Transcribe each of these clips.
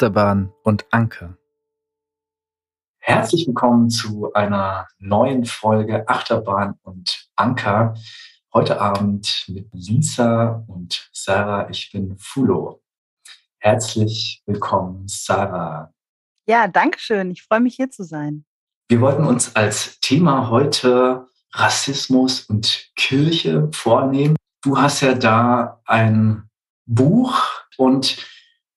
Achterbahn und Anker. Herzlich willkommen zu einer neuen Folge Achterbahn und Anker. Heute Abend mit Lisa und Sarah. Ich bin Fulo. Herzlich willkommen, Sarah. Ja, danke schön. Ich freue mich hier zu sein. Wir wollten uns als Thema heute Rassismus und Kirche vornehmen. Du hast ja da ein Buch und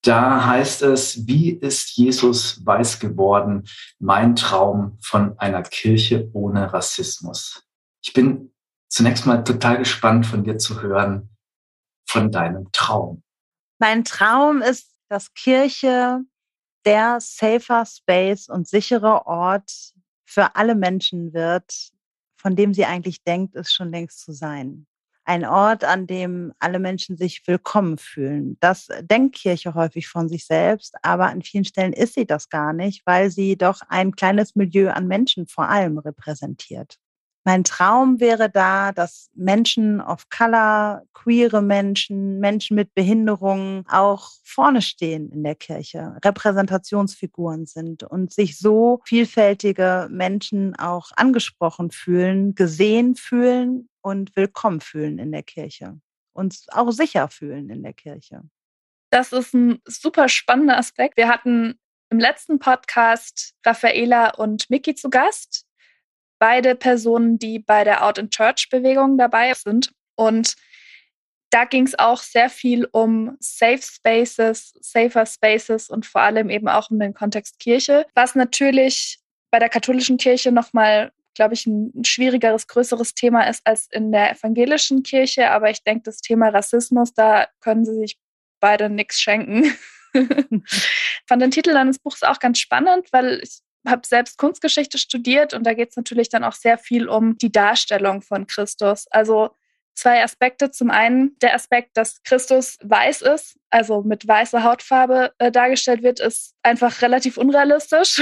da heißt es, wie ist Jesus weiß geworden? Mein Traum von einer Kirche ohne Rassismus. Ich bin zunächst mal total gespannt von dir zu hören, von deinem Traum. Mein Traum ist, dass Kirche der safer Space und sichere Ort für alle Menschen wird, von dem sie eigentlich denkt, es schon längst zu sein ein Ort, an dem alle Menschen sich willkommen fühlen. Das denkt Kirche häufig von sich selbst, aber an vielen Stellen ist sie das gar nicht, weil sie doch ein kleines Milieu an Menschen vor allem repräsentiert. Mein Traum wäre da, dass Menschen of Color, queere Menschen, Menschen mit Behinderungen auch vorne stehen in der Kirche, Repräsentationsfiguren sind und sich so vielfältige Menschen auch angesprochen fühlen, gesehen fühlen und willkommen fühlen in der Kirche und auch sicher fühlen in der Kirche. Das ist ein super spannender Aspekt. Wir hatten im letzten Podcast Raffaela und Miki zu Gast beide Personen, die bei der Out in Church Bewegung dabei sind. Und da ging es auch sehr viel um Safe Spaces, Safer Spaces und vor allem eben auch um den Kontext Kirche, was natürlich bei der katholischen Kirche nochmal, glaube ich, ein, schwierigeres, größeres Thema ist als in der evangelischen Kirche. Aber ich denke, das Thema Rassismus, da können sie sich beide nichts schenken. fand den Titel deines Buchs auch ganz spannend, weil ich habe selbst Kunstgeschichte studiert und da geht es natürlich dann auch sehr viel um die Darstellung von Christus. Also zwei Aspekte. Zum einen der Aspekt, dass Christus weiß ist, also mit weißer Hautfarbe äh, dargestellt wird, ist einfach relativ unrealistisch,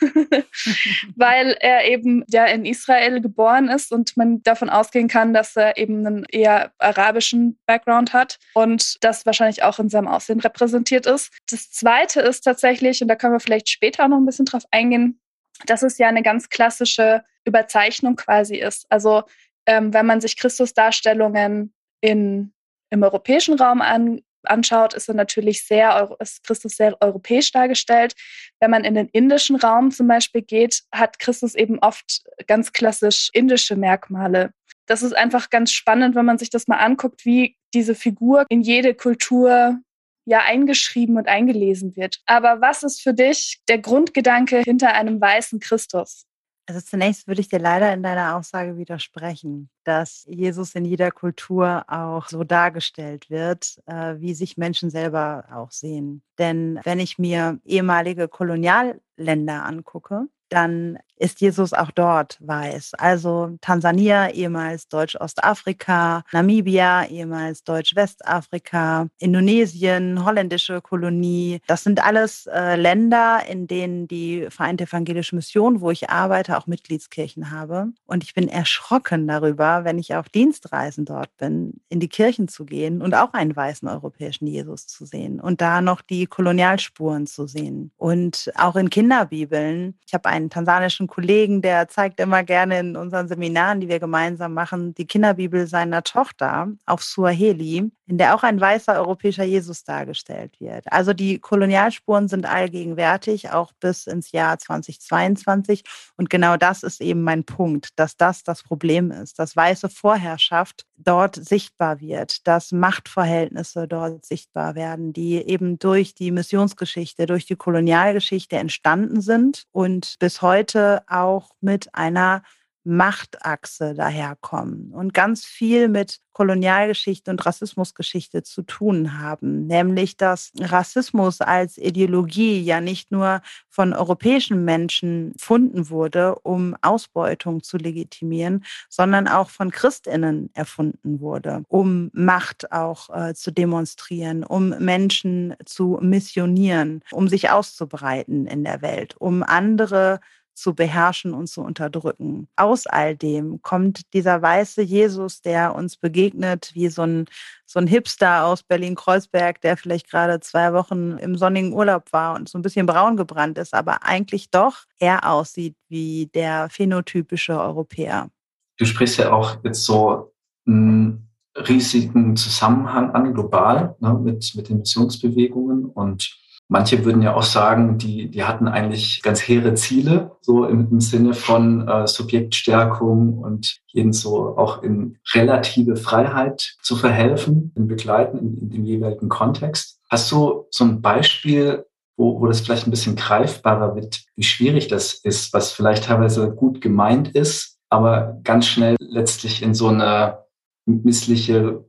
weil er eben ja in Israel geboren ist und man davon ausgehen kann, dass er eben einen eher arabischen Background hat und das wahrscheinlich auch in seinem Aussehen repräsentiert ist. Das zweite ist tatsächlich, und da können wir vielleicht später auch noch ein bisschen drauf eingehen, dass es ja eine ganz klassische Überzeichnung quasi ist. Also ähm, wenn man sich Christusdarstellungen in, im europäischen Raum an, anschaut, ist er natürlich sehr, ist Christus sehr europäisch dargestellt. Wenn man in den indischen Raum zum Beispiel geht, hat Christus eben oft ganz klassisch indische Merkmale. Das ist einfach ganz spannend, wenn man sich das mal anguckt, wie diese Figur in jede Kultur ja eingeschrieben und eingelesen wird. Aber was ist für dich der Grundgedanke hinter einem weißen Christus? Also zunächst würde ich dir leider in deiner Aussage widersprechen, dass Jesus in jeder Kultur auch so dargestellt wird, äh, wie sich Menschen selber auch sehen. Denn wenn ich mir ehemalige Kolonialländer angucke, dann ist Jesus auch dort weiß. Also Tansania, ehemals Deutsch-Ostafrika, Namibia, ehemals Deutsch-Westafrika, Indonesien, holländische Kolonie. Das sind alles äh, Länder, in denen die Vereinte Evangelische Mission, wo ich arbeite, auch Mitgliedskirchen habe. Und ich bin erschrocken darüber, wenn ich auf Dienstreisen dort bin, in die Kirchen zu gehen und auch einen weißen europäischen Jesus zu sehen und da noch die Kolonialspuren zu sehen. Und auch in Kinderbibeln. Ich habe einen tansanischen Kollegen, der zeigt immer gerne in unseren Seminaren, die wir gemeinsam machen, die Kinderbibel seiner Tochter auf Suaheli, in der auch ein weißer europäischer Jesus dargestellt wird. Also die Kolonialspuren sind allgegenwärtig, auch bis ins Jahr 2022. Und genau das ist eben mein Punkt, dass das das Problem ist, dass weiße Vorherrschaft dort sichtbar wird, dass Machtverhältnisse dort sichtbar werden, die eben durch die Missionsgeschichte, durch die Kolonialgeschichte entstanden sind und bis heute auch mit einer Machtachse daherkommen und ganz viel mit Kolonialgeschichte und Rassismusgeschichte zu tun haben. Nämlich, dass Rassismus als Ideologie ja nicht nur von europäischen Menschen erfunden wurde, um Ausbeutung zu legitimieren, sondern auch von Christinnen erfunden wurde, um Macht auch äh, zu demonstrieren, um Menschen zu missionieren, um sich auszubreiten in der Welt, um andere zu beherrschen und zu unterdrücken. Aus all dem kommt dieser weiße Jesus, der uns begegnet, wie so ein, so ein Hipster aus Berlin-Kreuzberg, der vielleicht gerade zwei Wochen im sonnigen Urlaub war und so ein bisschen braun gebrannt ist, aber eigentlich doch eher aussieht wie der phänotypische Europäer. Du sprichst ja auch jetzt so einen riesigen Zusammenhang an, global, ne, mit, mit den Missionsbewegungen und Manche würden ja auch sagen, die, die hatten eigentlich ganz hehre Ziele, so im, im Sinne von äh, Subjektstärkung und jeden so auch in relative Freiheit zu verhelfen, in Begleiten, in, in dem jeweiligen Kontext. Hast du so ein Beispiel, wo, wo das vielleicht ein bisschen greifbarer wird, wie schwierig das ist, was vielleicht teilweise gut gemeint ist, aber ganz schnell letztlich in so eine missliche,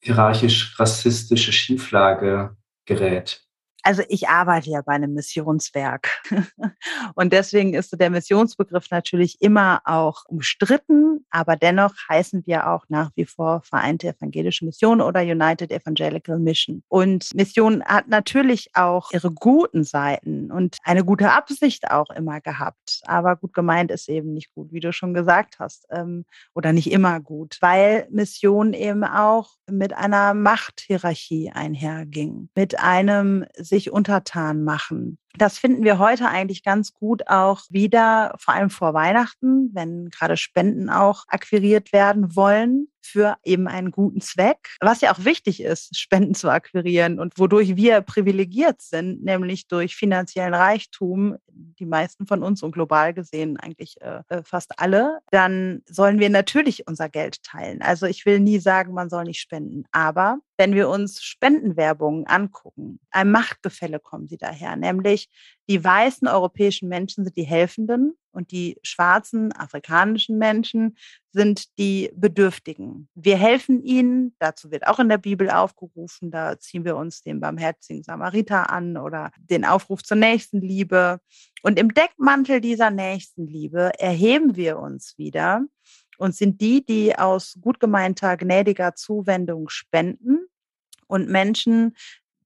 hierarchisch-rassistische Schieflage gerät? Also ich arbeite ja bei einem Missionswerk. Und deswegen ist der Missionsbegriff natürlich immer auch umstritten, aber dennoch heißen wir auch nach wie vor Vereinte Evangelische Mission oder United Evangelical Mission. Und Mission hat natürlich auch ihre guten Seiten und eine gute Absicht auch immer gehabt. Aber gut gemeint ist eben nicht gut, wie du schon gesagt hast, ähm, oder nicht immer gut, weil Mission eben auch mit einer Machthierarchie einherging, mit einem sich untertan machen. Das finden wir heute eigentlich ganz gut auch wieder, vor allem vor Weihnachten, wenn gerade Spenden auch akquiriert werden wollen für eben einen guten Zweck. Was ja auch wichtig ist, Spenden zu akquirieren und wodurch wir privilegiert sind, nämlich durch finanziellen Reichtum, die meisten von uns und global gesehen eigentlich äh, äh fast alle, dann sollen wir natürlich unser Geld teilen. Also ich will nie sagen, man soll nicht spenden, aber wenn wir uns Spendenwerbungen angucken, ein Machtgefälle kommen sie daher, nämlich die weißen europäischen Menschen sind die Helfenden und die schwarzen afrikanischen Menschen sind die Bedürftigen. Wir helfen ihnen, dazu wird auch in der Bibel aufgerufen, da ziehen wir uns den barmherzigen Samariter an oder den Aufruf zur Nächstenliebe. Und im Deckmantel dieser Nächstenliebe erheben wir uns wieder und sind die, die aus gut gemeinter, gnädiger Zuwendung spenden und Menschen,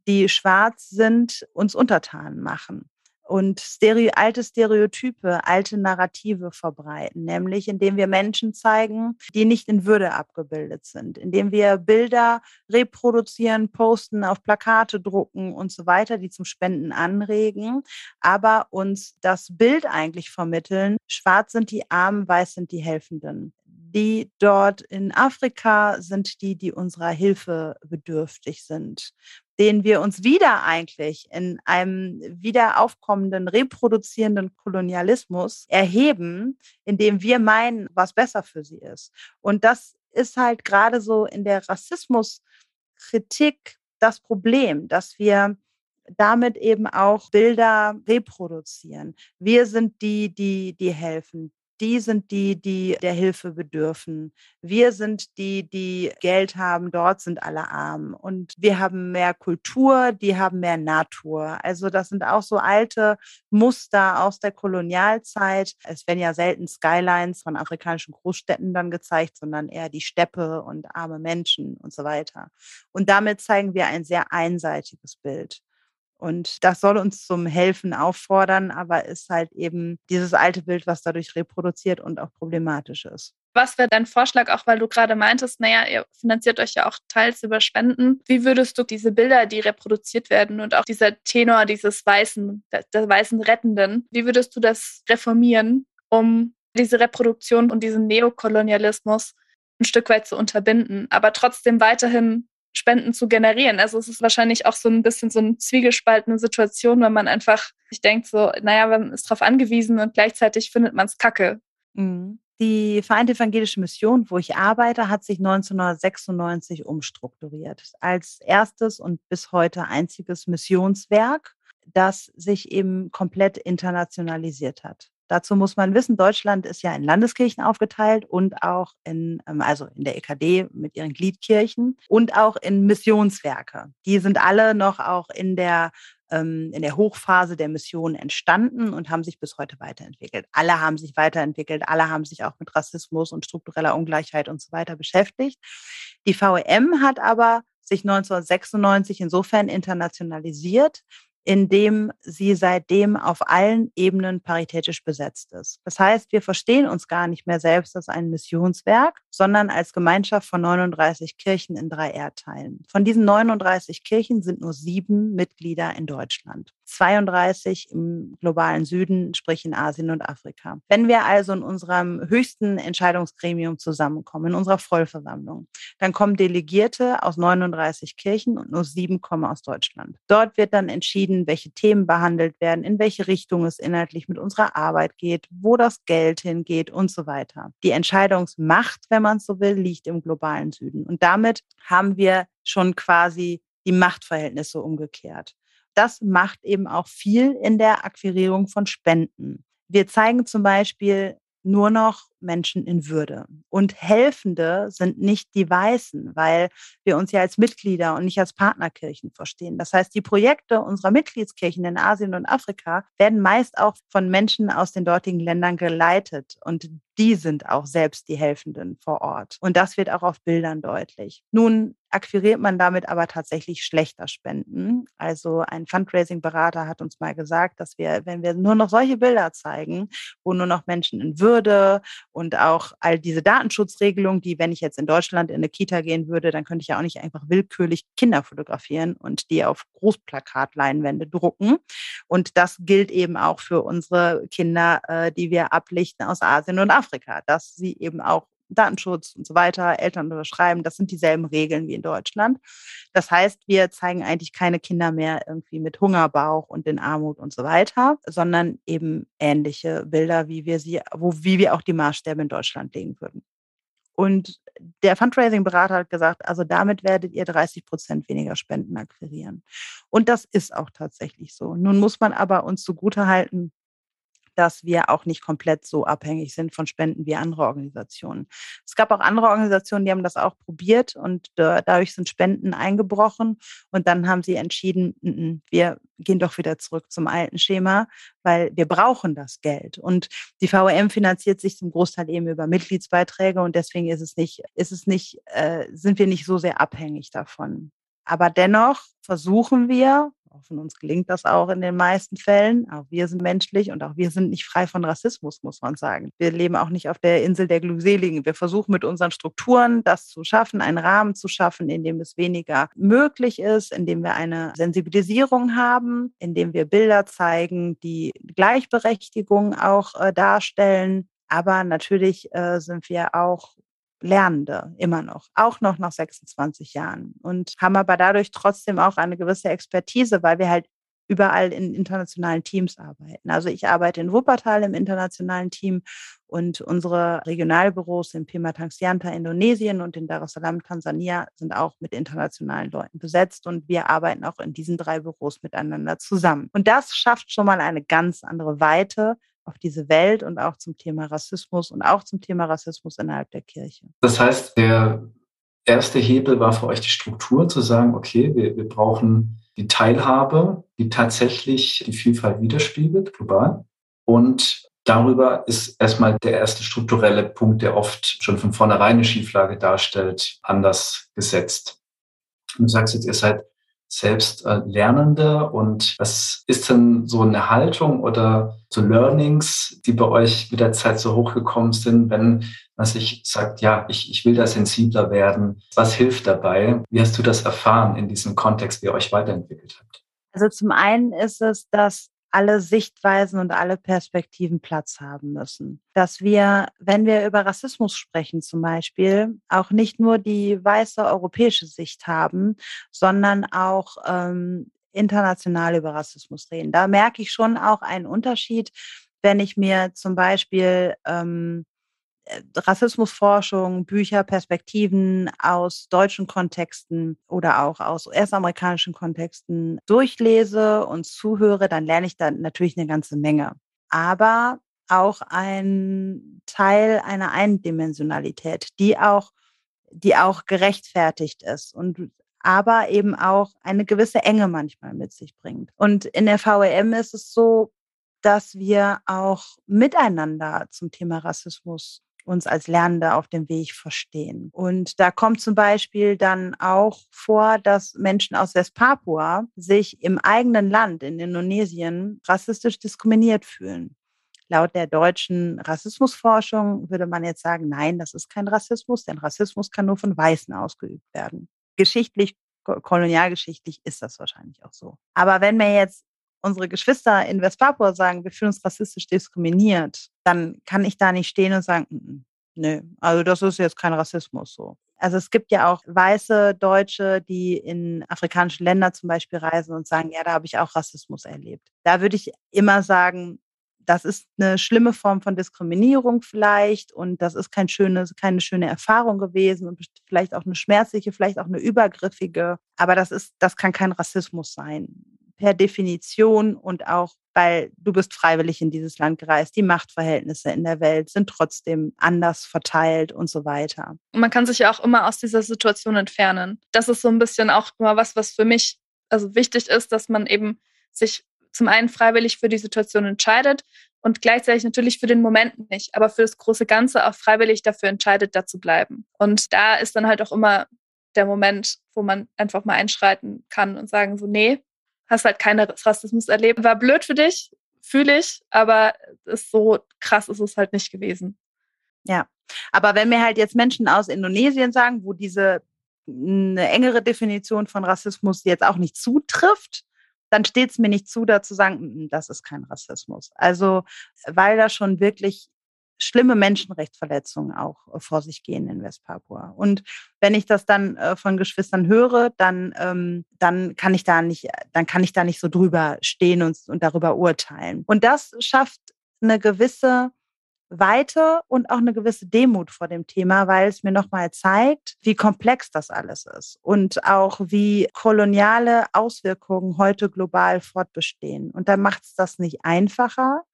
die schwarz sind, uns untertan machen und Stereo, alte Stereotype, alte Narrative verbreiten, nämlich indem wir Menschen zeigen, die nicht in Würde abgebildet sind, indem wir Bilder reproduzieren, posten, auf Plakate drucken und so weiter, die zum Spenden anregen, aber uns das Bild eigentlich vermitteln, schwarz sind die Armen, weiß sind die Helfenden die dort in Afrika sind die, die unserer Hilfe bedürftig sind den wir uns wieder eigentlich in einem wieder aufkommenden, reproduzierenden Kolonialismus erheben, indem wir meinen, was besser für sie ist. Und das ist halt gerade so in der Rassismuskritik das Problem, dass wir damit eben auch Bilder reproduzieren. Wir sind die, die, die helfen die sind die, die der Hilfe bedürfen. Wir sind die, die Geld haben, dort sind alle arm. Und wir haben mehr Kultur, die haben mehr Natur. Also das sind auch so alte Muster aus der Kolonialzeit. Es werden ja selten Skylines von afrikanischen Großstädten dann gezeigt, sondern eher die Steppe und arme Menschen und so weiter. Und damit zeigen wir ein sehr einseitiges Bild. Und das soll uns zum Helfen auffordern, aber ist halt eben dieses alte Bild, was dadurch reproduziert und auch problematisch ist. Was wäre dein Vorschlag, auch weil du gerade meintest, naja, ihr finanziert euch ja auch teils über Spenden. Wie würdest du diese Bilder, die reproduziert werden und auch dieser Tenor dieses weißen, der, weißen Rettenden, wie würdest du das reformieren, um diese Reproduktion und diesen Neokolonialismus ein Stück weit zu unterbinden, aber trotzdem weiterhin Spenden zu generieren. Also es ist wahrscheinlich auch so ein bisschen so eine zwiegespaltene Situation, wenn man einfach sich denkt, so, naja, man ist darauf angewiesen und gleichzeitig findet man es kacke. Mhm. Die Vereinte Evangelische Mission, wo ich arbeite, hat sich 1996 umstrukturiert. Als erstes und bis heute einziges Missionswerk, das sich eben komplett internationalisiert hat. Dazu muss man wissen, Deutschland ist ja in Landeskirchen aufgeteilt und auch in, ähm, also in der EKD mit ihren Gliedkirchen und auch in Missionswerke. Die sind alle noch auch in der ähm, in der Hochphase der Mission entstanden und haben sich bis heute weiterentwickelt. Alle haben sich weiterentwickelt, alle haben sich auch mit Rassismus und struktureller Ungleichheit und so weiter beschäftigt. Die VEM hat aber sich 1996 insofern internationalisiert, indem sie seitdem auf allen Ebenen paritätisch besetzt ist. Das heißt, wir verstehen uns gar nicht mehr selbst als ein Missionswerk, sondern als Gemeinschaft von 39 Kirchen in drei Erdteilen. Von diesen 39 Kirchen sind nur sieben Mitglieder in Deutschland. 32 im globalen Süden, sprich in Asien und Afrika. Wenn wir also in unserem höchsten Entscheidungsgremium zusammenkommen, in unserer Vollversammlung, dann kommen Delegierte aus 39 Kirchen und nur sieben kommen aus Deutschland. Dort wird dann entschieden, welche Themen behandelt werden, in welche Richtung es inhaltlich mit unserer Arbeit geht, wo das Geld hingeht und so weiter. Die Entscheidungsmacht, wenn man es so will, liegt im globalen Süden. Und damit haben wir schon quasi die Machtverhältnisse umgekehrt das macht eben auch viel in der Akquirierung von Spenden. Wir zeigen zum Beispiel nur noch Menschen in Würde. Und Helfende sind nicht die Weißen, weil wir uns ja als Mitglieder und nicht als Partnerkirchen verstehen. Das heißt, die Projekte unserer Mitgliedskirchen in Asien und Afrika werden meist auch von Menschen aus den dortigen Ländern geleitet. Und die sind auch selbst die Helfenden vor Ort. Und das wird auch auf Bildern deutlich. Nun akquiriert man damit aber tatsächlich schlechter Spenden. Also ein Fundraising-Berater hat uns mal gesagt, dass wir, wenn wir nur noch solche Bilder zeigen, wo nur noch Menschen in Würde und auch all diese Datenschutzregelungen, die, wenn ich jetzt in Deutschland in eine Kita gehen würde, dann könnte ich ja auch nicht einfach willkürlich Kinder fotografieren und die auf Großplakatleinwände drucken. Und das gilt eben auch für unsere Kinder, äh, die wir ablichten aus Asien und Afrika, dass sie eben auch Datenschutz und so weiter, Eltern unterschreiben, das sind dieselben Regeln wie in Deutschland. Das heißt, wir zeigen eigentlich keine Kinder mehr irgendwie mit Hungerbauch und in Armut und so weiter, sondern eben ähnliche Bilder, wie wir sie, wo, wie wir auch die Maßstäbe in Deutschland legen würden. Und der Fundraising-Berater hat gesagt, also damit werdet ihr 30 Prozent weniger Spenden akquirieren. Und das ist auch tatsächlich so. Nun muss man aber uns zugutehalten, dass wir auch nicht komplett so abhängig sind von Spenden wie andere Organisationen. Es gab auch andere Organisationen, die haben das auch probiert und dadurch sind Spenden eingebrochen und dann haben sie entschieden, wir gehen doch wieder zurück zum alten Schema, weil wir brauchen das Geld. Und die VRM finanziert sich zum Großteil eben über Mitgliedsbeiträge und deswegen ist es nicht, ist es nicht, äh, sind wir nicht so sehr abhängig davon. Aber dennoch versuchen wir, von uns gelingt das auch in den meisten Fällen. Auch wir sind menschlich und auch wir sind nicht frei von Rassismus, muss man sagen. Wir leben auch nicht auf der Insel der Glückseligen. Wir versuchen mit unseren Strukturen das zu schaffen, einen Rahmen zu schaffen, in dem es weniger möglich ist, in dem wir eine Sensibilisierung haben, in dem wir Bilder zeigen, die Gleichberechtigung auch äh, darstellen. Aber natürlich äh, sind wir auch Lernende immer noch, auch noch nach 26 Jahren und haben aber dadurch trotzdem auch eine gewisse Expertise, weil wir halt überall in internationalen Teams arbeiten. Also ich arbeite in Wuppertal im internationalen Team und unsere Regionalbüros in Pematangsianta, Indonesien und in Dar es Salaam, Tansania sind auch mit internationalen Leuten besetzt und wir arbeiten auch in diesen drei Büros miteinander zusammen. Und das schafft schon mal eine ganz andere Weite auf diese Welt und auch zum Thema Rassismus und auch zum Thema Rassismus innerhalb der Kirche. Das heißt, der erste Hebel war für euch die Struktur, zu sagen, okay, wir, wir brauchen die Teilhabe, die tatsächlich die Vielfalt widerspiegelt, global. Und darüber ist erstmal der erste strukturelle Punkt, der oft schon von vornherein eine Schieflage darstellt, anders gesetzt. Und du sagst jetzt, ihr seid selbst äh, Lernende und was ist denn so eine Haltung oder so Learnings, die bei euch mit der Zeit so hochgekommen sind, wenn man sich sagt, ja, ich, ich will da sensibler werden. Was hilft dabei? Wie hast du das erfahren in diesem Kontext, wie ihr euch weiterentwickelt habt? Also zum einen ist es, dass alle Sichtweisen und alle Perspektiven Platz haben müssen. Dass wir, wenn wir über Rassismus sprechen zum Beispiel, auch nicht nur die weiße europäische Sicht haben, sondern auch ähm, international über Rassismus reden. Da merke ich schon auch einen Unterschied, wenn ich mir zum Beispiel ähm, äh, Rassismusforschung, Bücher, Perspektiven aus deutschen Kontexten oder auch aus US-amerikanischen Kontexten durchlese und zuhöre, dann lerne ich da natürlich eine ganze Menge. Aber auch ein Teil einer Eindimensionalität, die auch, die auch gerechtfertigt ist und aber eben auch eine gewisse Enge manchmal mit sich bringt. Und in der VEM ist es so, dass wir auch miteinander zum Thema Rassismus uns als Lernende auf dem Weg verstehen. Und da kommt zum Beispiel dann auch vor, dass Menschen aus Westpapua sich im eigenen Land in Indonesien rassistisch diskriminiert fühlen. Laut der deutschen Rassismusforschung würde man jetzt sagen, nein, das ist kein Rassismus, denn Rassismus kann nur von Weißen ausgeübt werden. Geschichtlich, kolonialgeschichtlich ist das wahrscheinlich auch so. Aber wenn mir jetzt unsere Geschwister in Westpapua sagen, wir fühlen uns rassistisch diskriminiert, dann kann ich da nicht stehen und sagen, mm, mm, nö, also das ist jetzt kein Rassismus so. Also es gibt ja auch weiße Deutsche, die in afrikanische Länder zum Beispiel reisen und sagen, ja, da habe ich auch Rassismus erlebt. Da würde ich immer sagen, das ist eine schlimme Form von Diskriminierung vielleicht und das ist kein schöne, keine schöne Erfahrung gewesen und vielleicht auch eine schmerzliche, vielleicht auch eine übergriffige. Aber das ist, das kann kein Rassismus sein. Per Definition und auch, weil du bist freiwillig in dieses Land gereist. Die Machtverhältnisse in der Welt sind trotzdem anders verteilt und so weiter. Man kann sich ja auch immer aus dieser Situation entfernen. Das ist so ein bisschen auch immer was, was für mich also wichtig ist, dass man eben sich zum einen freiwillig für die Situation entscheidet und gleichzeitig natürlich für den Moment nicht, aber für das große Ganze auch freiwillig dafür entscheidet, da zu bleiben. Und da ist dann halt auch immer der Moment, wo man einfach mal einschreiten kann und sagen so, nee, hast halt keine Rassismus erlebt. War blöd für dich, fühle ich, aber ist so krass ist es halt nicht gewesen. Ja, aber wenn mir halt jetzt Menschen aus Indonesien sagen, wo diese eine engere Definition von Rassismus jetzt auch nicht zutrifft, dann steht es mir nicht zu, da zu sagen, das ist kein Rassismus. Also, weil da schon wirklich schlimme Menschenrechtsverletzungen auch äh, vor sich gehen in Westpapua. Und wenn ich das dann äh, von Geschwistern höre, dann, ähm, dann kann ich da nicht, dann kann ich da nicht so drüber stehen und, und darüber urteilen. Und das schafft eine gewisse Weite und auch eine gewisse Demut vor dem Thema, weil es mir nochmal zeigt, wie komplex das alles ist und auch wie koloniale Auswirkungen heute global fortbestehen. Und dann macht es das nicht einfacher,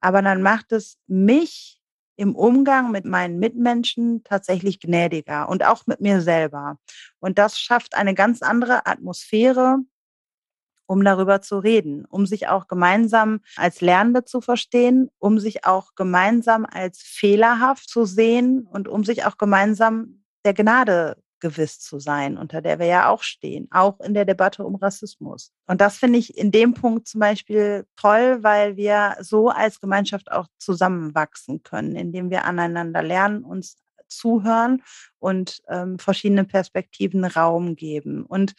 aber dann macht es mich im Umgang mit meinen Mitmenschen tatsächlich gnädiger und auch mit mir selber. Und das schafft eine ganz andere Atmosphäre, um darüber zu reden, um sich auch gemeinsam als Lernende zu verstehen, um sich auch gemeinsam als fehlerhaft zu sehen und um sich auch gemeinsam der Gnade gewiss zu sein, unter der wir ja auch stehen, auch in der Debatte um Rassismus. Und das finde ich in dem Punkt zum Beispiel toll, weil wir so als Gemeinschaft auch zusammenwachsen können, indem wir aneinander lernen, uns zuhören und ähm, verschiedene Perspektiven Raum geben. Und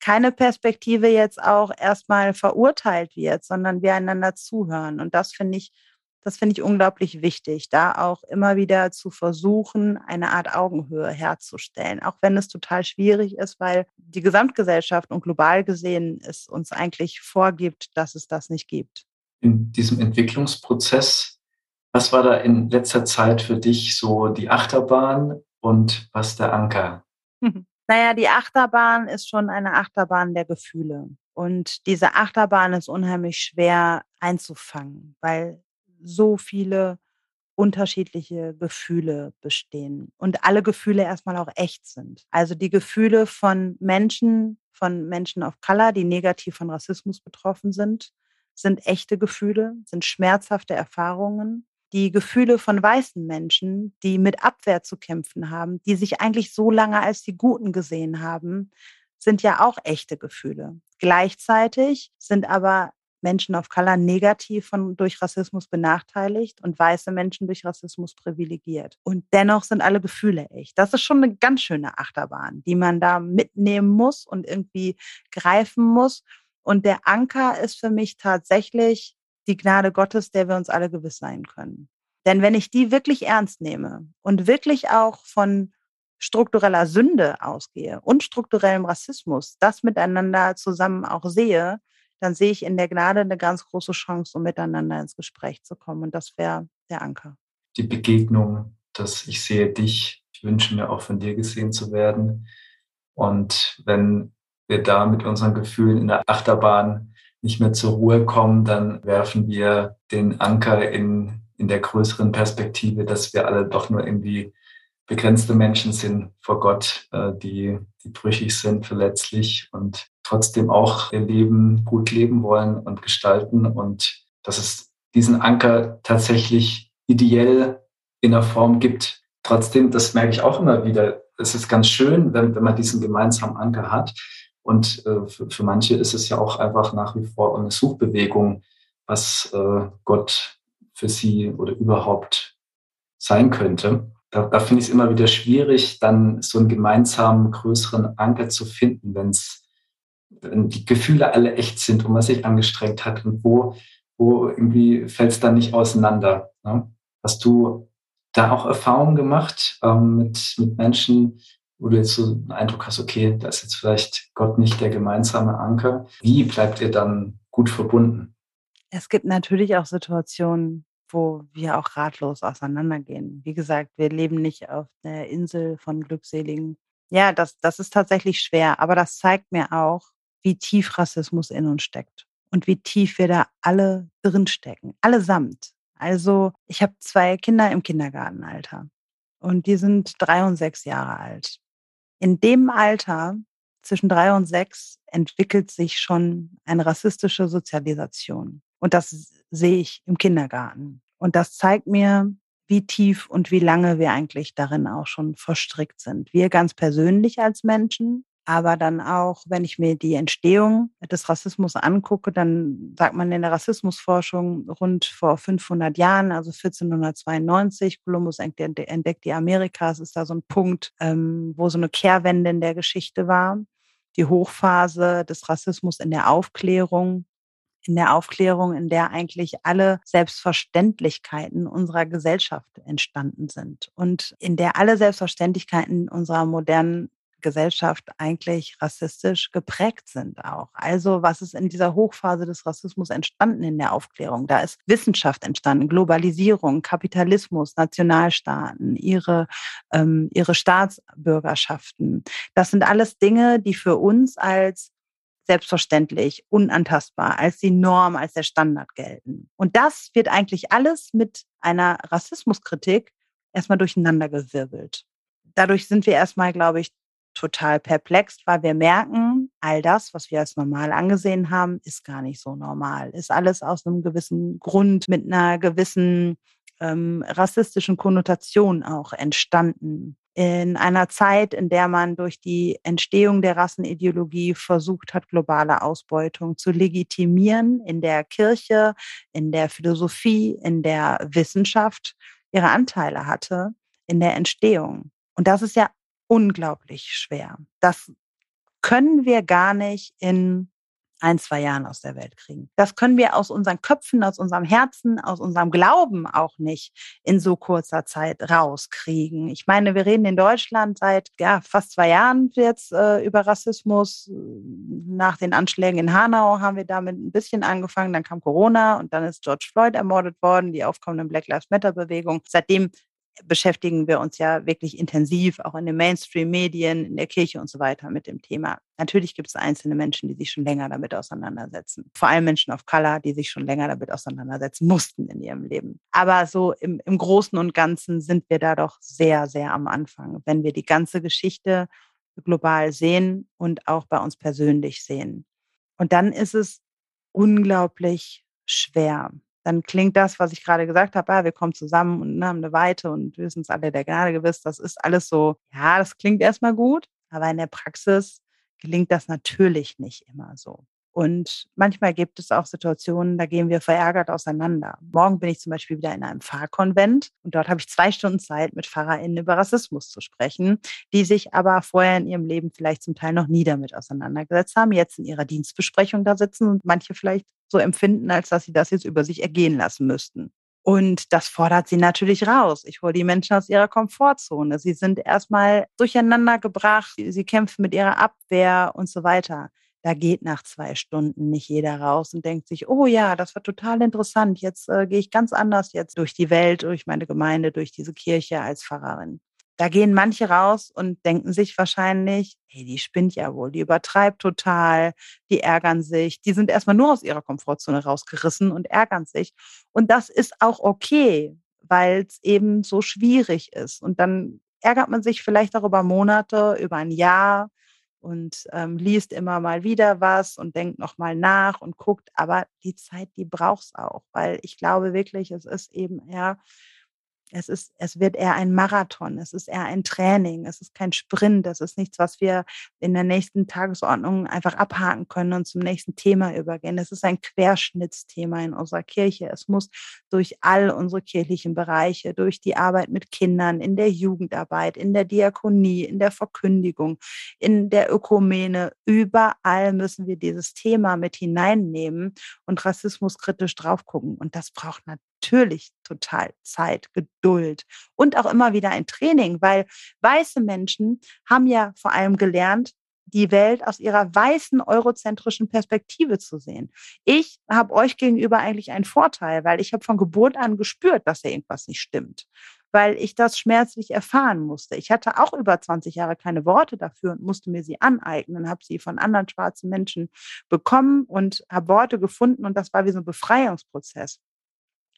keine Perspektive jetzt auch erstmal verurteilt wird, sondern wir einander zuhören. Und das finde ich, das finde ich unglaublich wichtig, da auch immer wieder zu versuchen, eine Art Augenhöhe herzustellen, auch wenn es total schwierig ist, weil die Gesamtgesellschaft und global gesehen es uns eigentlich vorgibt, dass es das nicht gibt. In diesem Entwicklungsprozess, was war da in letzter Zeit für dich so die Achterbahn und was der Anker? Naja, die Achterbahn ist schon eine Achterbahn der Gefühle. Und diese Achterbahn ist unheimlich schwer einzufangen, weil so viele unterschiedliche Gefühle bestehen und alle Gefühle erstmal auch echt sind. Also die Gefühle von Menschen, von Menschen of Color, die negativ von Rassismus betroffen sind, sind echte Gefühle, sind schmerzhafte Erfahrungen die Gefühle von weißen Menschen, die mit Abwehr zu kämpfen haben, die sich eigentlich so lange als die Guten gesehen haben, sind ja auch echte Gefühle. Gleichzeitig sind aber Menschen of Color negativ von, durch Rassismus benachteiligt und weiße Menschen durch Rassismus privilegiert. Und dennoch sind alle Gefühle echt. Das ist schon eine ganz schöne Achterbahn, die man da mitnehmen muss und irgendwie greifen muss. Und der Anker ist für mich tatsächlich die Gnade Gottes, der wir uns alle gewiss sein können. Denn wenn ich die wirklich ernst nehme und wirklich auch von struktureller Sünde ausgehe und strukturellem Rassismus, das miteinander zusammen auch sehe, dann sehe ich in der Gnade eine ganz große Chance, um miteinander ins Gespräch zu kommen. Und das wäre der Anker. Die Begegnung, dass ich sehe dich, ich wünsche mir auch von dir gesehen zu werden. Und wenn wir da mit unseren Gefühlen in der Achterbahn nicht mehr zur Ruhe kommen, dann werfen wir den Anker in, in der größeren Perspektive, dass wir alle doch nur irgendwie begrenzte Menschen sind vor Gott, äh, die, die brüchig sind, verletzlich und trotzdem auch ihr Leben gut leben wollen und gestalten und dass es diesen Anker tatsächlich ideell in der Form gibt. Trotzdem, das merke ich auch immer wieder, es ist ganz schön, wenn, wenn man diesen gemeinsamen Anker hat. Und äh, für, für, manche ist es ja auch einfach nach wie vor eine Suchbewegung, was äh, Gott für sie oder überhaupt sein könnte. Da, da finde ich es immer wieder schwierig, dann so einen gemeinsamen, größeren Anker zu finden, wenn es wenn die Gefühle alle echt sind und man sich angestrengt hat und wo, wo irgendwie fällt es dann nicht auseinander. Ne? Hast du da auch Erfahrungen gemacht ähm, mit, mit Menschen, wo du jetzt so einen Eindruck hast, okay, da ist jetzt vielleicht Gott nicht der gemeinsame Anker. Wie bleibt ihr dann gut verbunden? Es gibt natürlich auch Situationen, wo wir auch ratlos auseinandergehen. Wie gesagt, wir leben nicht auf der Insel von Glückseligen. Ja, das, das ist tatsächlich schwer, aber das zeigt mir auch, wie tief Rassismus in uns steckt und wie tief wir da alle drinstecken, allesamt. Also ich habe zwei Kinder im Kindergartenalter und die sind drei und sechs Jahre alt. In dem Alter zwischen drei und sechs entwickelt sich schon eine rassistische Sozialisation. Und das sehe ich im Kindergarten. Und das zeigt mir, wie tief und wie lange wir eigentlich darin auch schon verstrickt sind. Wir ganz persönlich als Menschen, aber dann auch, wenn ich mir die Entstehung des Rassismus angucke, dann sagt man in der Rassismusforschung rund vor 500 Jahren, also 1492, Kolumbus entdeckt die Amerikas, ist da so ein Punkt, ähm, wo so eine Kehrwende in der Geschichte war. Die Hochphase des Rassismus in der Aufklärung, in der Aufklärung, in der eigentlich alle Selbstverständlichkeiten unserer Gesellschaft entstanden sind und in der alle Selbstverständlichkeiten unserer modernen Gesellschaft eigentlich rassistisch geprägt sind auch. Also was ist in dieser Hochphase des Rassismus entstanden in der Aufklärung? Da ist Wissenschaft entstanden, Globalisierung, Kapitalismus, Nationalstaaten, ihre, ähm, ihre Staatsbürgerschaften. Das sind alles Dinge, die für uns als selbstverständlich, unantastbar, als die Norm, als der Standard gelten. Und das wird eigentlich alles mit einer Rassismuskritik erstmal durcheinandergewirbelt. Dadurch sind wir erstmal, glaube ich, total perplex, weil wir merken, all das, was wir als normal angesehen haben, ist gar nicht so normal. Ist alles aus einem gewissen Grund mit einer gewissen ähm, rassistischen Konnotation auch entstanden. In einer Zeit, in der man durch die Entstehung der Rassenideologie versucht hat, globale Ausbeutung zu legitimieren, in der Kirche, in der Philosophie, in der Wissenschaft ihre Anteile hatte in der Entstehung. Und das ist ja unglaublich schwer. Das können wir gar nicht in ein, zwei Jahren aus der Welt kriegen. Das können wir aus unseren Köpfen, aus unserem Herzen, aus unserem Glauben auch nicht in so kurzer Zeit rauskriegen. Ich meine, wir reden in Deutschland seit ja, fast zwei Jahren jetzt äh, über Rassismus. Nach den Anschlägen in Hanau haben wir damit ein bisschen angefangen. Dann kam Corona und dann ist George Floyd ermordet worden, die aufkommende Black Lives Matter Bewegung. Seitdem beschäftigen wir uns ja wirklich intensiv, auch in den Mainstream-Medien, in der Kirche und so weiter mit dem Thema. Natürlich gibt es einzelne Menschen, die sich schon länger damit auseinandersetzen. Vor allem Menschen of Color, die sich schon länger damit auseinandersetzen mussten in ihrem Leben. Aber so im, im Großen und Ganzen sind wir da doch sehr, sehr am Anfang, wenn wir die ganze Geschichte global sehen und auch bei uns persönlich sehen. Und dann ist es unglaublich schwer dann klingt das, was ich gerade gesagt habe, ah, wir kommen zusammen und ne, haben eine Weite und wir sind uns alle der Gnade gewiss. Das ist alles so, ja, das klingt erstmal gut, aber in der Praxis gelingt das natürlich nicht immer so. Und manchmal gibt es auch Situationen, da gehen wir verärgert auseinander. Morgen bin ich zum Beispiel wieder in einem Pfarrkonvent und dort habe ich zwei Stunden Zeit, mit PfarrerInnen über Rassismus zu sprechen, die sich aber vorher in ihrem Leben vielleicht zum Teil noch nie damit auseinandergesetzt haben, jetzt in ihrer Dienstbesprechung da sitzen und manche vielleicht so empfinden, als dass sie das jetzt über sich ergehen lassen müssten. Und das fordert sie natürlich raus. Ich hole die Menschen aus ihrer Komfortzone. Sie sind erstmal durcheinander gebracht. Sie kämpfen mit ihrer Abwehr und so weiter da geht nach zwei Stunden nicht jeder raus und denkt sich, oh ja, das war total interessant. Jetzt äh, gehe ich ganz anders jetzt durch die Welt, durch meine Gemeinde, durch diese Kirche als Pfarrerin. Da gehen manche raus und denken sich wahrscheinlich, hey, die spinnt ja wohl, die übertreibt total, die ärgern sich, die sind erstmal nur aus ihrer Komfortzone rausgerissen und ärgern sich. Und das ist auch okay, weil es eben so schwierig ist. Und dann ärgert man sich vielleicht auch über Monate, über ein Jahr, und ähm, liest immer mal wieder was und denkt nochmal nach und guckt. Aber die Zeit, die braucht es auch, weil ich glaube wirklich, es ist eben eher Es ist, es wird eher ein Marathon. Es ist eher ein Training. Es ist kein Sprint. Es ist nichts, was wir in der nächsten Tagesordnung einfach abhaken können und zum nächsten Thema übergehen. Es ist ein Querschnittsthema in unserer Kirche. Es muss durch all unsere kirchlichen Bereiche, durch die Arbeit mit Kindern, in der Jugendarbeit, in der Diakonie, in der Verkündigung, in der Ökumene, überall müssen wir dieses Thema mit hineinnehmen und Rassismus kritisch drauf gucken. Und das braucht natürlich total Zeit, Geduld und auch immer wieder ein Training, weil weiße Menschen haben ja vor allem gelernt, die Welt aus ihrer weißen eurozentrischen Perspektive zu sehen. Ich habe euch gegenüber eigentlich einen Vorteil, weil ich habe von Geburt an gespürt, dass da irgendwas nicht stimmt, weil ich das schmerzlich erfahren musste. Ich hatte auch über 20 Jahre keine Worte dafür und musste mir sie aneignen, habe sie von anderen schwarzen Menschen bekommen und habe Worte gefunden und das war wie so ein Befreiungsprozess.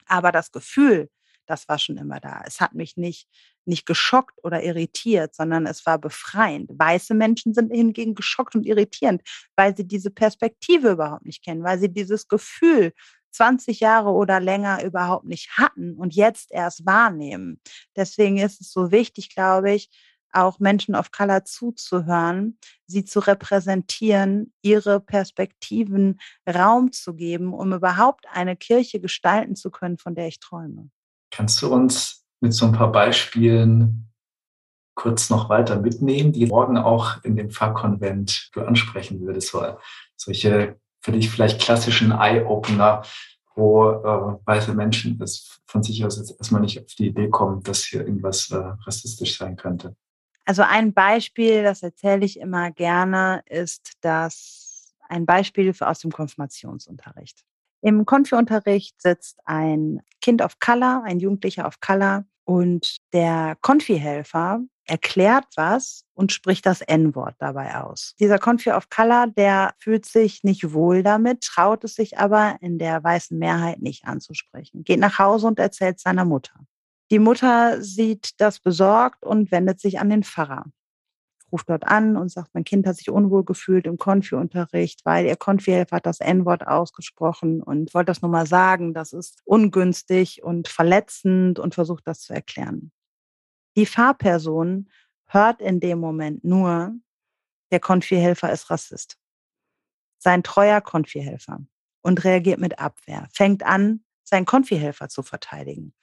Aber das Gefühl, das war schon immer da. Es hat mich nicht, nicht geschockt oder irritiert, sondern es war befreiend. Weiße Menschen sind hingegen geschockt und irritierend, weil sie diese Perspektive überhaupt nicht kennen, weil sie dieses Gefühl 20 Jahre oder länger überhaupt nicht hatten und jetzt erst wahrnehmen. Deswegen ist es so wichtig, glaube ich, auch Menschen of Color zuzuhören, sie zu repräsentieren, ihre Perspektiven Raum zu geben, um überhaupt eine Kirche gestalten zu können, von der ich träume. Kannst du uns mit so ein paar Beispielen kurz noch weiter mitnehmen, die morgen auch in dem Pfarrkonvent du ansprechen würdest? So, solche für dich vielleicht klassischen Eye-Opener, wo äh, weiße Menschen es von sich aus jetzt erstmal nicht auf die Idee kommen, dass hier irgendwas äh, rassistisch sein könnte. Also ein Beispiel, das erzähle ich immer gerne, ist das ein Beispiel aus dem Konfirmationsunterricht. Im Konfi-Unterricht sitzt ein Kind of Color, ein Jugendlicher of Color und der Konfi-Helfer erklärt was und spricht das N-Wort dabei aus. Dieser Konfi of Color, der fühlt sich nicht wohl damit, traut es sich aber in der weißen Mehrheit nicht anzusprechen, geht nach Hause und erzählt seiner Mutter. Die Mutter sieht das besorgt und wendet sich an den Pfarrer. Ruft dort an und sagt, mein Kind hat sich unwohl gefühlt im Konfi-Unterricht, weil ihr Konfi-Helfer hat das N-Wort ausgesprochen und wollte das nur mal sagen, das ist ungünstig und verletzend und versucht das zu erklären. Die Fahrperson hört in dem Moment nur, der Konfi-Helfer ist Rassist. Sein treuer Konfi-Helfer und reagiert mit Abwehr, fängt an, seinen Konfi-Helfer zu verteidigen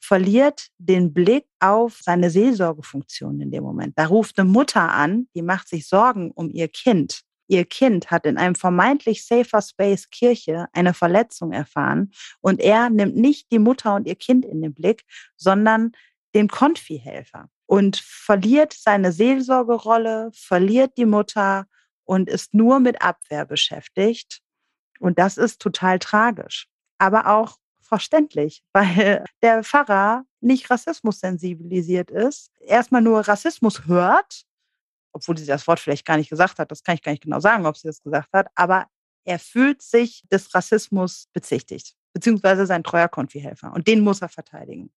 verliert den Blick auf seine Seelsorgefunktion in dem Moment. Da ruft eine Mutter an, die macht sich Sorgen um ihr Kind. Ihr Kind hat in einem vermeintlich safer Space Kirche eine Verletzung erfahren und er nimmt nicht die Mutter und ihr Kind in den Blick, sondern den Konfi-Helfer und verliert seine Seelsorgerolle, verliert die Mutter und ist nur mit Abwehr beschäftigt. Und das ist total tragisch. Aber auch verständlich, weil der Pfarrer nicht Rassismus sensibilisiert ist, erstmal nur Rassismus hört, obwohl sie das Wort vielleicht gar nicht gesagt hat, das kann ich gar nicht genau sagen, ob sie das gesagt hat, aber er fühlt sich des Rassismus bezichtigt, beziehungsweise sein treuer Konfihelfer und den muss er verteidigen.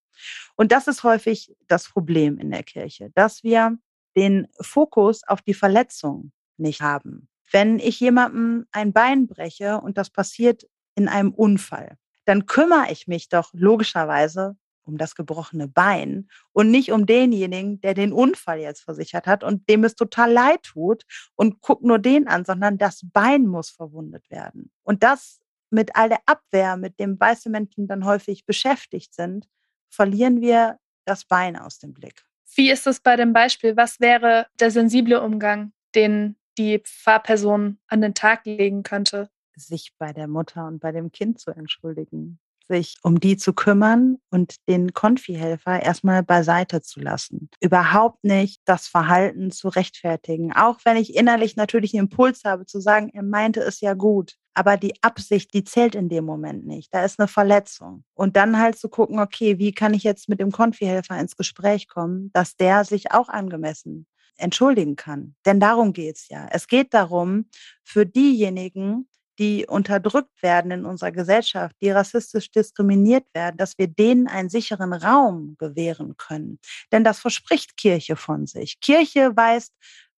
Und das ist häufig das Problem in der Kirche, dass wir den Fokus auf die Verletzung nicht haben. Wenn ich jemandem ein Bein breche und das passiert in einem Unfall, dann kümmere ich mich doch logischerweise um das gebrochene Bein und nicht um denjenigen, der den Unfall jetzt versichert hat und dem es total leid tut und guck nur den an, sondern das Bein muss verwundet werden. Und das mit all der Abwehr, mit dem weiße Menschen dann häufig beschäftigt sind, verlieren wir das Bein aus dem Blick. Wie ist es bei dem Beispiel? Was wäre der sensible Umgang, den die Fahrperson an den Tag legen könnte? Sich bei der Mutter und bei dem Kind zu entschuldigen, sich um die zu kümmern und den Konfi-Helfer erstmal beiseite zu lassen. Überhaupt nicht das Verhalten zu rechtfertigen, auch wenn ich innerlich natürlich einen Impuls habe zu sagen, er meinte es ja gut. Aber die Absicht, die zählt in dem Moment nicht. Da ist eine Verletzung. Und dann halt zu gucken, okay, wie kann ich jetzt mit dem Konfi-Helfer ins Gespräch kommen, dass der sich auch angemessen entschuldigen kann. Denn darum geht's ja. Es geht darum, für diejenigen, die unterdrückt werden in unserer Gesellschaft, die rassistisch diskriminiert werden, dass wir denen einen sicheren Raum gewähren können. Denn das verspricht Kirche von sich. Kirche weist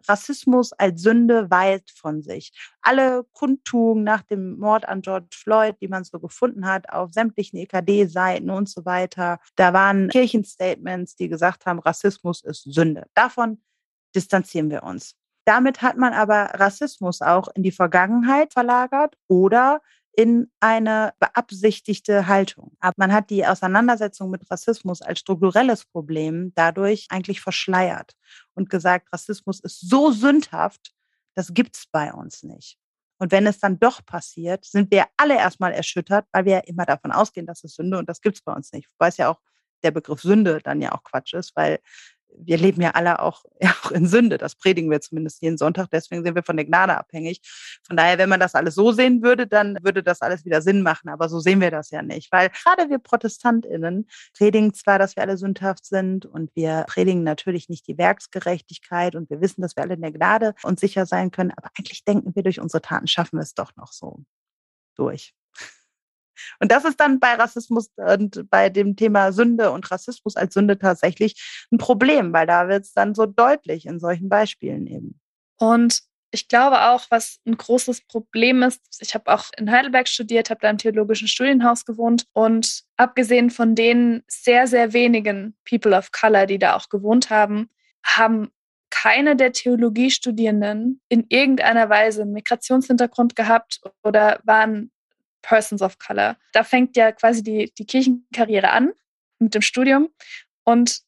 Rassismus als Sünde weit von sich. Alle Kundtugungen nach dem Mord an George Floyd, die man so gefunden hat, auf sämtlichen EKD-Seiten und so weiter, da waren Kirchenstatements, die gesagt haben, Rassismus ist Sünde. Davon distanzieren wir uns. Damit hat man aber Rassismus auch in die Vergangenheit verlagert oder in eine beabsichtigte Haltung. Aber man hat die Auseinandersetzung mit Rassismus als strukturelles Problem dadurch eigentlich verschleiert und gesagt, Rassismus ist so sündhaft, das gibt's bei uns nicht. Und wenn es dann doch passiert, sind wir alle erstmal erschüttert, weil wir ja immer davon ausgehen, dass es Sünde und das gibt's bei uns nicht. Wobei es ja auch der Begriff Sünde dann ja auch Quatsch ist, weil wir leben ja alle auch, ja, auch in Sünde. Das predigen wir zumindest jeden Sonntag. Deswegen sind wir von der Gnade abhängig. Von daher, wenn man das alles so sehen würde, dann würde das alles wieder Sinn machen. Aber so sehen wir das ja nicht. Weil gerade wir ProtestantInnen predigen zwar, dass wir alle sündhaft sind und wir predigen natürlich nicht die Werksgerechtigkeit und wir wissen, dass wir alle in der Gnade und sicher sein können. Aber eigentlich denken wir, durch unsere Taten schaffen wir es doch noch so durch. Und das ist dann bei Rassismus und bei dem Thema Sünde und Rassismus als Sünde tatsächlich ein Problem, weil da wird es dann so deutlich in solchen Beispielen eben. Und ich glaube auch, was ein großes Problem ist, ich habe auch in Heidelberg studiert, habe da im theologischen Studienhaus gewohnt und abgesehen von den sehr, sehr wenigen People of Color, die da auch gewohnt haben, haben keine der Theologiestudierenden in irgendeiner Weise einen Migrationshintergrund gehabt oder waren Persons of Color. Da fängt ja quasi die, die Kirchenkarriere an mit dem Studium. Und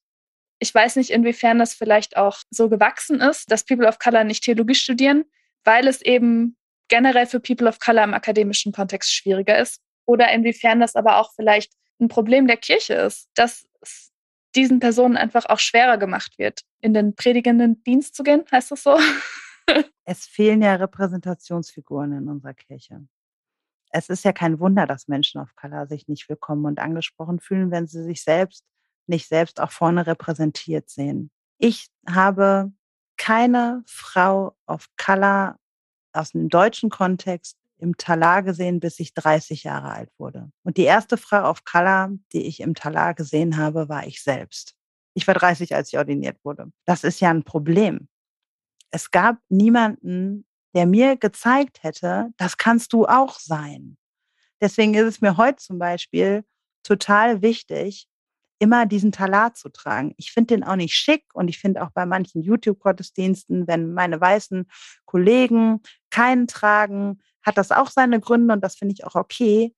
ich weiß nicht, inwiefern das vielleicht auch so gewachsen ist, dass People of Color nicht Theologie studieren, weil es eben generell für People of Color im akademischen Kontext schwieriger ist. Oder inwiefern das aber auch vielleicht ein Problem der Kirche ist, dass es diesen Personen einfach auch schwerer gemacht wird, in den predigenden Dienst zu gehen, heißt das so? es fehlen ja Repräsentationsfiguren in unserer Kirche es ist ja kein Wunder, dass Menschen of Color sich nicht willkommen und angesprochen fühlen, wenn sie sich selbst nicht selbst auch vorne repräsentiert sehen. Ich habe keine Frau of Color aus dem deutschen Kontext im Talar gesehen, bis ich 30 Jahre alt wurde. Und die erste Frau of Color, die ich im Talar gesehen habe, war ich selbst. Ich war 30, als ich ordiniert wurde. Das ist ja ein Problem. Es gab niemanden der mir gezeigt hätte, das kannst du auch sein. Deswegen ist es mir heute zum Beispiel total wichtig, immer diesen Talar zu tragen. Ich finde den auch nicht schick und ich finde auch bei manchen YouTube-Gottesdiensten, wenn meine weißen Kollegen keinen tragen, hat das auch seine Gründe und das finde ich auch okay.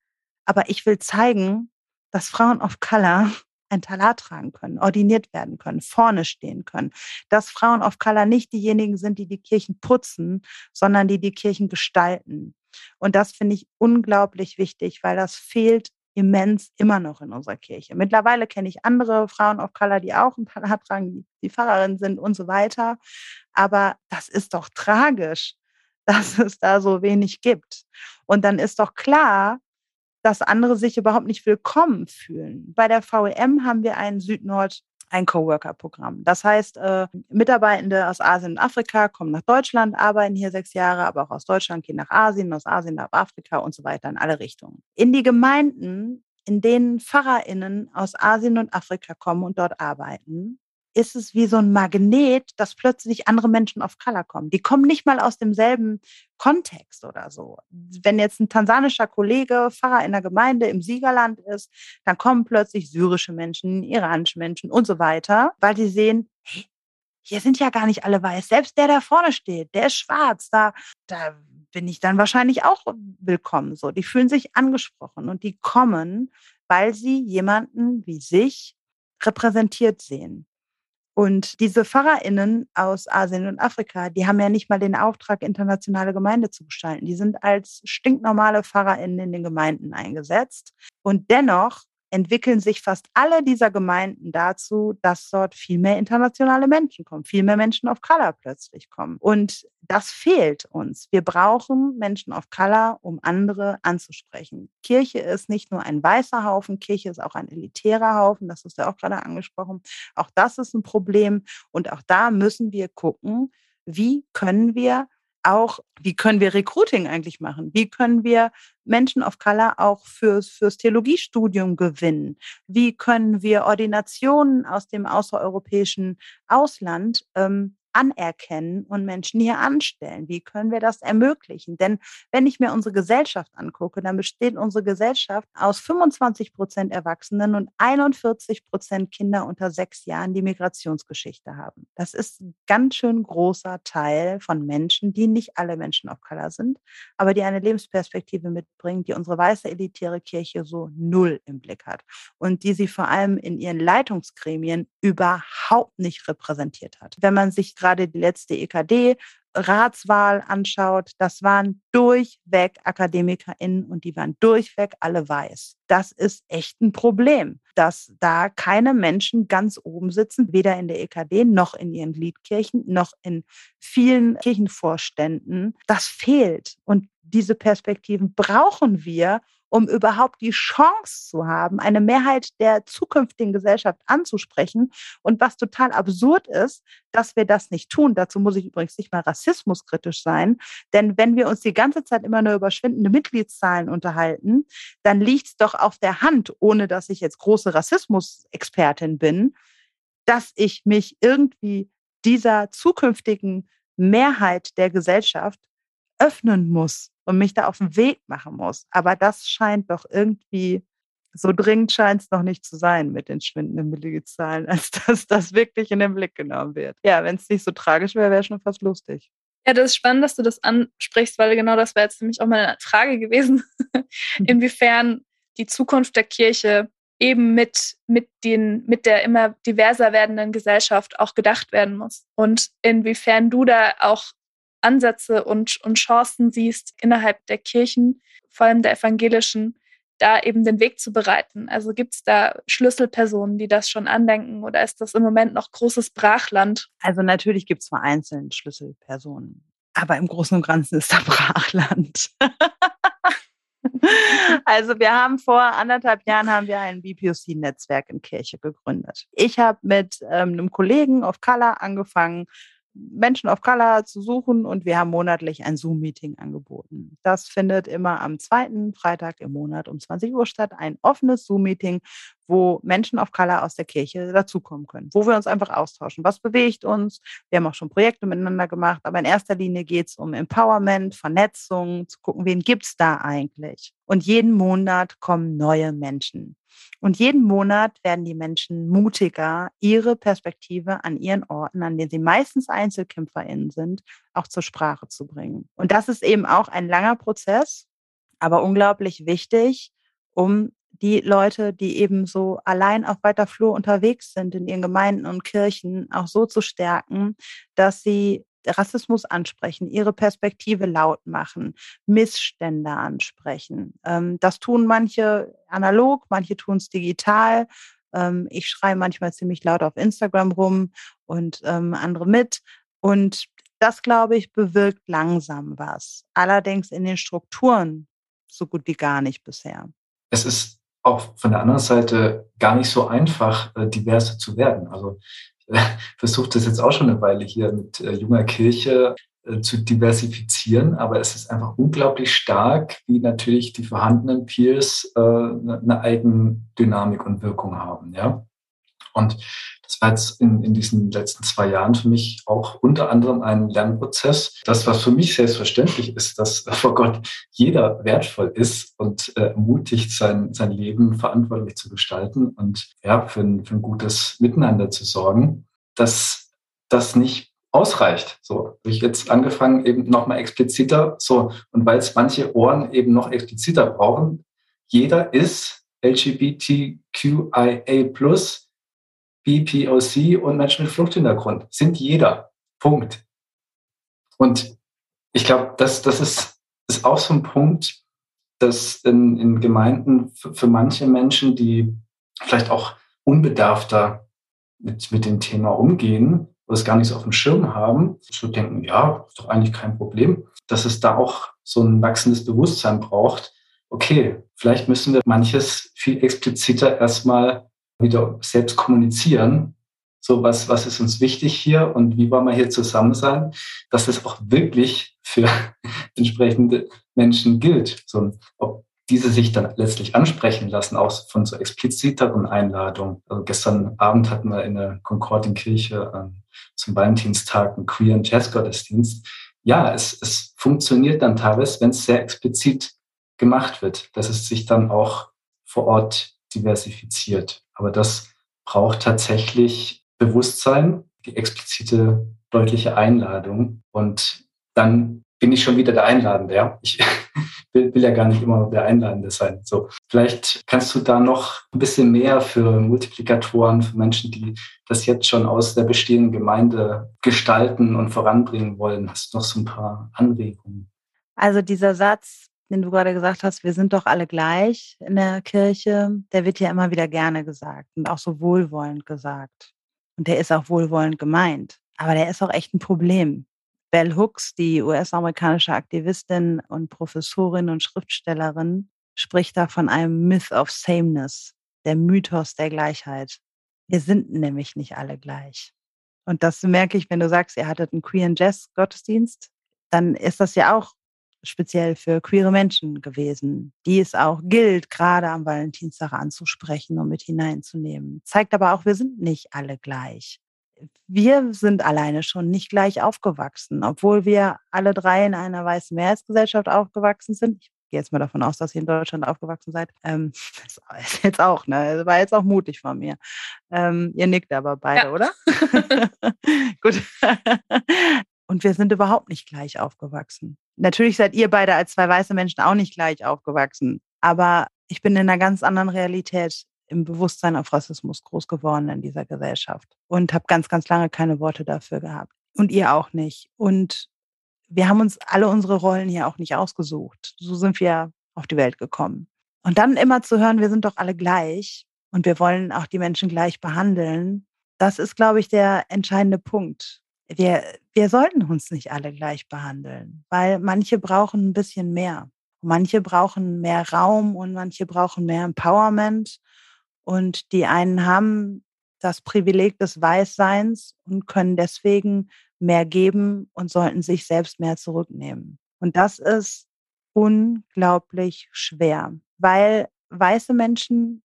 Aber ich will zeigen, dass Frauen of Color ein Talar tragen können, ordiniert werden können, vorne stehen können. Dass Frauen of Color nicht diejenigen sind, die die Kirchen putzen, sondern die die Kirchen gestalten. Und das finde ich unglaublich wichtig, weil das fehlt immens immer noch in unserer Kirche. Mittlerweile kenne ich andere Frauen of Color, die auch ein Talar tragen, die Pfarrerin sind und so weiter. Aber das ist doch tragisch, dass es da so wenig gibt. Und dann ist doch klar, dass andere sich überhaupt nicht willkommen fühlen. Bei der VEM haben wir ein Süd-Nord ein Coworker-Programm. Das heißt, äh, Mitarbeitende aus Asien und Afrika kommen nach Deutschland, arbeiten hier sechs Jahre, aber auch aus Deutschland gehen nach Asien, aus Asien nach Afrika und so weiter in alle Richtungen. In die Gemeinden, in denen PfarrerInnen aus Asien und Afrika kommen und dort arbeiten, ist es wie so ein Magnet, dass plötzlich andere Menschen auf Color kommen. Die kommen nicht mal aus demselben Kontext oder so. Wenn jetzt ein tansanischer Kollege Pfarrer in der Gemeinde im Siegerland ist, dann kommen plötzlich syrische Menschen, iranische Menschen und so weiter, weil sie sehen, hey, hier sind ja gar nicht alle weiß. Selbst der, der vorne steht, der ist schwarz. Da, da bin ich dann wahrscheinlich auch willkommen. So, die fühlen sich angesprochen und die kommen, weil sie jemanden wie sich repräsentiert sehen. Und diese PfarrerInnen aus Asien und Afrika, die haben ja nicht mal den Auftrag, internationale Gemeinde zu gestalten. Die sind als stinknormale PfarrerInnen in den Gemeinden eingesetzt. Und dennoch entwickeln sich fast alle dieser Gemeinden dazu, dass dort viel mehr internationale Menschen kommen, viel mehr Menschen of Color plötzlich kommen. Und das fehlt uns. Wir brauchen Menschen of Color, um andere anzusprechen. Kirche ist nicht nur ein weißer Haufen, Kirche ist auch ein elitärer Haufen, das ist ja auch gerade angesprochen. Auch das ist ein Problem. Und auch da müssen wir gucken, wie können wir auch, wie können wir Recruiting eigentlich machen? Wie können wir Menschen of Color auch fürs, fürs Theologiestudium gewinnen? Wie können wir Ordinationen aus dem außereuropäischen Ausland ähm, anerkennen und Menschen hier anstellen? Wie können wir das ermöglichen? Denn wenn ich mir unsere Gesellschaft angucke, dann besteht unsere Gesellschaft aus 25 Prozent Erwachsenen und 41 Prozent Kinder unter sechs Jahren, die Migrationsgeschichte haben. Das ist ein ganz schön großer Teil von Menschen, die nicht alle Menschen of Color sind, aber die eine Lebensperspektive mitbringen, die unsere weiße elitäre Kirche so null im Blick hat und die sie vor allem in ihren Leitungsgremien überhaupt nicht repräsentiert hat. Wenn man sich gerade die letzte EKD Ratswahl anschaut, das waren durchweg AkademikerInnen und die waren durchweg alle weiß. Das ist echt ein Problem, dass da keine Menschen ganz oben sitzen, weder in der EKD noch in ihren Gliedkirchen noch in vielen Kirchenvorständen. Das fehlt. Und diese Perspektiven brauchen wir, um überhaupt die Chance zu haben, eine Mehrheit der zukünftigen Gesellschaft anzusprechen. Und was total absurd ist, dass wir das nicht tun. Dazu muss ich übrigens nicht mal rassismuskritisch sein. Denn wenn wir uns die ganze Zeit immer nur über schwindende Mitgliedszahlen unterhalten, dann liegt es doch auf der Hand, ohne dass ich jetzt große Rassismusexpertin bin, dass ich mich irgendwie dieser zukünftigen Mehrheit der Gesellschaft öffnen muss und mich da auf den Weg machen muss. Aber das scheint doch irgendwie, so dringend scheint es noch nicht zu sein mit den schwindenden Mitgliedszahlen, als dass das wirklich in den Blick genommen wird. Ja, wenn es nicht so tragisch wäre, wäre schon fast lustig. Ja, das ist spannend, dass du das ansprichst, weil genau das wäre jetzt nämlich auch meine Frage gewesen, mhm. inwiefern die Zukunft der Kirche eben mit, mit, den, mit der immer diverser werdenden Gesellschaft auch gedacht werden muss. Und inwiefern du da auch Ansätze und, und Chancen siehst innerhalb der Kirchen, vor allem der evangelischen, da eben den Weg zu bereiten. Also gibt es da Schlüsselpersonen, die das schon andenken oder ist das im Moment noch großes Brachland? Also natürlich gibt es vereinzelt Schlüsselpersonen, aber im Großen und Ganzen ist da Brachland. Also wir haben vor anderthalb Jahren haben wir ein BPOC-Netzwerk in Kirche gegründet. Ich habe mit ähm, einem Kollegen auf Color angefangen, Menschen of Color zu suchen und wir haben monatlich ein Zoom-Meeting angeboten. Das findet immer am zweiten Freitag im Monat um 20 Uhr statt. Ein offenes Zoom-Meeting, wo Menschen of Color aus der Kirche dazukommen können, wo wir uns einfach austauschen. Was bewegt uns? Wir haben auch schon Projekte miteinander gemacht, aber in erster Linie geht es um Empowerment, Vernetzung, zu gucken, wen gibt's da eigentlich? Und jeden Monat kommen neue Menschen. Und jeden Monat werden die Menschen mutiger, ihre Perspektive an ihren Orten, an denen sie meistens EinzelkämpferInnen sind, auch zur Sprache zu bringen. Und das ist eben auch ein langer Prozess, aber unglaublich wichtig, um die Leute, die eben so allein auf weiter Flur unterwegs sind in ihren Gemeinden und Kirchen, auch so zu stärken, dass sie Rassismus ansprechen, ihre Perspektive laut machen, Missstände ansprechen. Ähm, das tun manche analog, manche tun es digital. Ähm, ich schreie manchmal ziemlich laut auf Instagram rum und ähm, andere mit. Und das, glaube ich, bewirkt langsam was. Allerdings in den Strukturen so gut wie gar nicht bisher. Es ist auch von der anderen Seite gar nicht so einfach, äh, diverse zu werden. Also versuche das jetzt auch schon eine Weile hier mit äh, junger Kirche äh, zu diversifizieren, aber es ist einfach unglaublich stark, wie natürlich die vorhandenen Peers äh, eine, eine Eigendynamik und Wirkung haben. Ja? Und das war jetzt in, in diesen letzten zwei Jahren für mich auch unter anderem ein Lernprozess. Das, was für mich selbstverständlich ist, dass vor Gott jeder wertvoll ist und äh, ermutigt, sein, sein Leben verantwortlich zu gestalten und ja, für ein, für ein gutes Miteinander zu sorgen, dass das nicht ausreicht. So, habe ich jetzt angefangen, eben nochmal expliziter, so, und weil es manche Ohren eben noch expliziter brauchen, jeder ist LGBTQIA BPOC und Menschen mit Fluchthintergrund sind jeder. Punkt. Und ich glaube, das, das ist, ist auch so ein Punkt, dass in, in Gemeinden für, manche Menschen, die vielleicht auch unbedarfter mit, mit dem Thema umgehen, oder es gar nicht so auf dem Schirm haben, so denken, ja, ist doch eigentlich kein Problem, dass es da auch so ein wachsendes Bewusstsein braucht. Okay, vielleicht müssen wir manches viel expliziter erstmal wieder selbst kommunizieren. So, was, was ist uns wichtig hier und wie wollen wir hier zusammen sein, dass das auch wirklich für entsprechende Menschen gilt. So, ob diese sich dann letztlich ansprechen lassen, auch von so expliziteren Einladungen. Also gestern Abend hatten wir in der Concordienkirche ähm, zum Valentinstag einen queeren Jazzgottesdienst. Ja, es, es funktioniert dann teilweise, wenn es sehr explizit gemacht wird, dass es sich dann auch vor Ort diversifiziert. Aber das braucht tatsächlich Bewusstsein, die explizite, deutliche Einladung. Und dann bin ich schon wieder der Einladende. Ja? Ich will, will ja gar nicht immer der Einladende sein. So, vielleicht kannst du da noch ein bisschen mehr für Multiplikatoren, für Menschen, die das jetzt schon aus der bestehenden Gemeinde gestalten und voranbringen wollen. Hast du noch so ein paar Anregungen? Also dieser Satz, den du gerade gesagt hast, wir sind doch alle gleich in der Kirche, der wird ja immer wieder gerne gesagt und auch so wohlwollend gesagt. Und der ist auch wohlwollend gemeint. Aber der ist auch echt ein Problem. Bell Hooks, die US-amerikanische Aktivistin und Professorin und Schriftstellerin, spricht da von einem Myth of Sameness, der Mythos der Gleichheit. Wir sind nämlich nicht alle gleich. Und das merke ich, wenn du sagst, ihr hattet einen Queer Jazz Gottesdienst, dann ist das ja auch speziell für queere Menschen gewesen, die es auch gilt, gerade am Valentinstag anzusprechen und mit hineinzunehmen. Zeigt aber auch, wir sind nicht alle gleich. Wir sind alleine schon nicht gleich aufgewachsen, obwohl wir alle drei in einer weißen Mehrheitsgesellschaft aufgewachsen sind. Ich gehe jetzt mal davon aus, dass ihr in Deutschland aufgewachsen seid. Ähm, das ist jetzt auch, ne? War jetzt auch mutig von mir. Ähm, ihr nickt aber beide, ja. oder? Gut. Und wir sind überhaupt nicht gleich aufgewachsen. Natürlich seid ihr beide als zwei weiße Menschen auch nicht gleich aufgewachsen. Aber ich bin in einer ganz anderen Realität im Bewusstsein auf Rassismus groß geworden in dieser Gesellschaft und habe ganz, ganz lange keine Worte dafür gehabt. Und ihr auch nicht. Und wir haben uns alle unsere Rollen hier auch nicht ausgesucht. So sind wir auf die Welt gekommen. Und dann immer zu hören, wir sind doch alle gleich und wir wollen auch die Menschen gleich behandeln, das ist, glaube ich, der entscheidende Punkt wir, wir sollten uns nicht alle gleich behandeln, weil manche brauchen ein bisschen mehr. Manche brauchen mehr Raum und manche brauchen mehr Empowerment. Und die einen haben das Privileg des Weißseins und können deswegen mehr geben und sollten sich selbst mehr zurücknehmen. Und das ist unglaublich schwer, weil weiße Menschen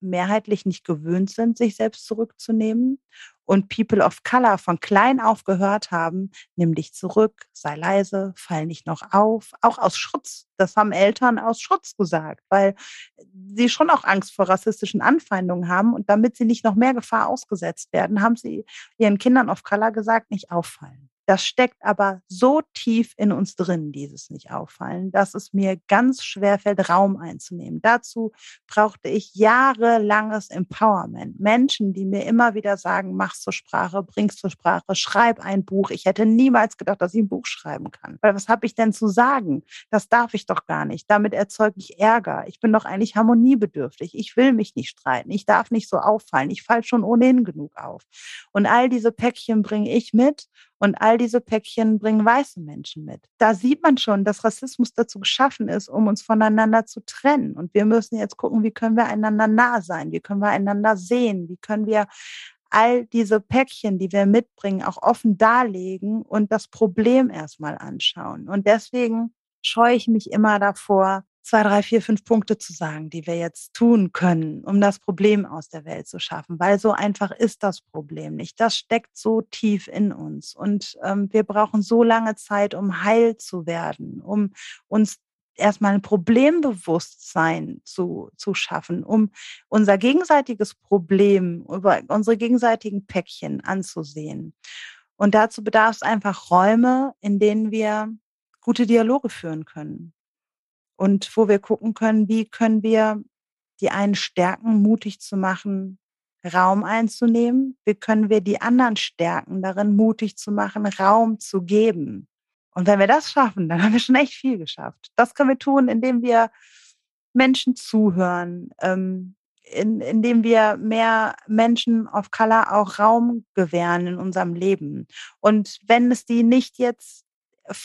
mehrheitlich nicht gewöhnt sind, sich selbst zurückzunehmen und People of Color von klein auf gehört haben, nimm dich zurück, sei leise, fall nicht noch auf, auch aus Schutz. Das haben Eltern aus Schutz gesagt, weil sie schon auch Angst vor rassistischen Anfeindungen haben und damit sie nicht noch mehr Gefahr ausgesetzt werden, haben sie ihren Kindern of Color gesagt, nicht auffallen. Das steckt aber so tief in uns drin, dieses nicht auffallen, dass es mir ganz schwer fällt, Raum einzunehmen. Dazu brauchte ich jahrelanges Empowerment. Menschen, die mir immer wieder sagen, mach's zur Sprache, bring's zur Sprache, schreib ein Buch. Ich hätte niemals gedacht, dass ich ein Buch schreiben kann. Weil was habe ich denn zu sagen? Das darf ich doch gar nicht. Damit erzeuge ich Ärger. Ich bin doch eigentlich harmoniebedürftig. Ich will mich nicht streiten. Ich darf nicht so auffallen. Ich falle schon ohnehin genug auf. Und all diese Päckchen bringe ich mit und all diese Päckchen bringen weiße Menschen mit. Da sieht man schon, dass Rassismus dazu geschaffen ist, um uns voneinander zu trennen. Und wir müssen jetzt gucken, wie können wir einander nah sein? Wie können wir einander sehen? Wie können wir all diese Päckchen, die wir mitbringen, auch offen darlegen und das Problem erstmal anschauen. Und deswegen scheue ich mich immer davor, zwei, drei, vier, fünf Punkte zu sagen, die wir jetzt tun können, um das Problem aus der Welt zu schaffen, weil so einfach ist das Problem nicht. Das steckt so tief in uns und ähm, wir brauchen so lange Zeit, um heil zu werden, um uns erstmal ein Problembewusstsein zu, zu schaffen, um unser gegenseitiges Problem, über unsere gegenseitigen Päckchen anzusehen. Und dazu bedarf es einfach Räume, in denen wir gute Dialoge führen können und wo wir gucken können, wie können wir die einen stärken, mutig zu machen, Raum einzunehmen, wie können wir die anderen stärken, darin mutig zu machen, Raum zu geben. Und wenn wir das schaffen, dann haben wir schon echt viel geschafft. Das können wir tun, indem wir Menschen zuhören, ähm, in, indem wir mehr Menschen of Color auch Raum gewähren in unserem Leben. Und wenn es die nicht jetzt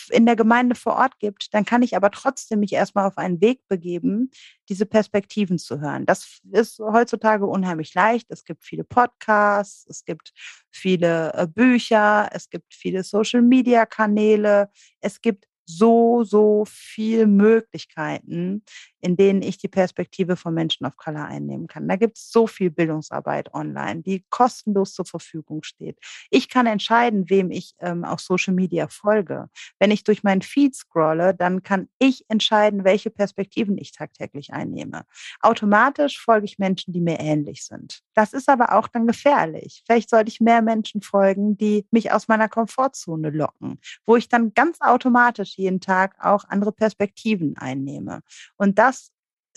in der Gemeinde vor Ort gibt, dann kann ich aber trotzdem mich erstmal auf einen Weg begeben, diese Perspektiven zu hören. Das ist heutzutage unheimlich leicht. Es gibt viele Podcasts, es gibt viele äh, Bücher, es gibt viele Social-Media-Kanäle, es gibt so, so viel Möglichkeiten, in denen ich die Perspektive von Menschen of Color einnehmen kann. Da gibt es so viel Bildungsarbeit online, die kostenlos zur Verfügung steht. Ich kann entscheiden, wem ich ähm, auf Social Media folge. Wenn ich durch meinen Feed scrolle, dann kann ich entscheiden, welche Perspektiven ich tagtäglich einnehme. Automatisch folge ich Menschen, die mir ähnlich sind. Das ist aber auch dann gefährlich. Vielleicht sollte ich mehr Menschen folgen, die mich aus meiner Komfortzone locken, wo ich dann ganz automatisch jeden Tag auch andere Perspektiven einnehme. Und das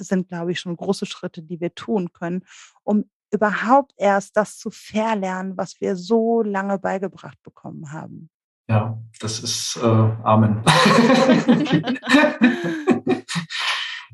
sind, glaube ich, schon große Schritte, die wir tun können, um überhaupt erst das zu verlernen, was wir so lange beigebracht bekommen haben. Ja, das ist äh, Amen.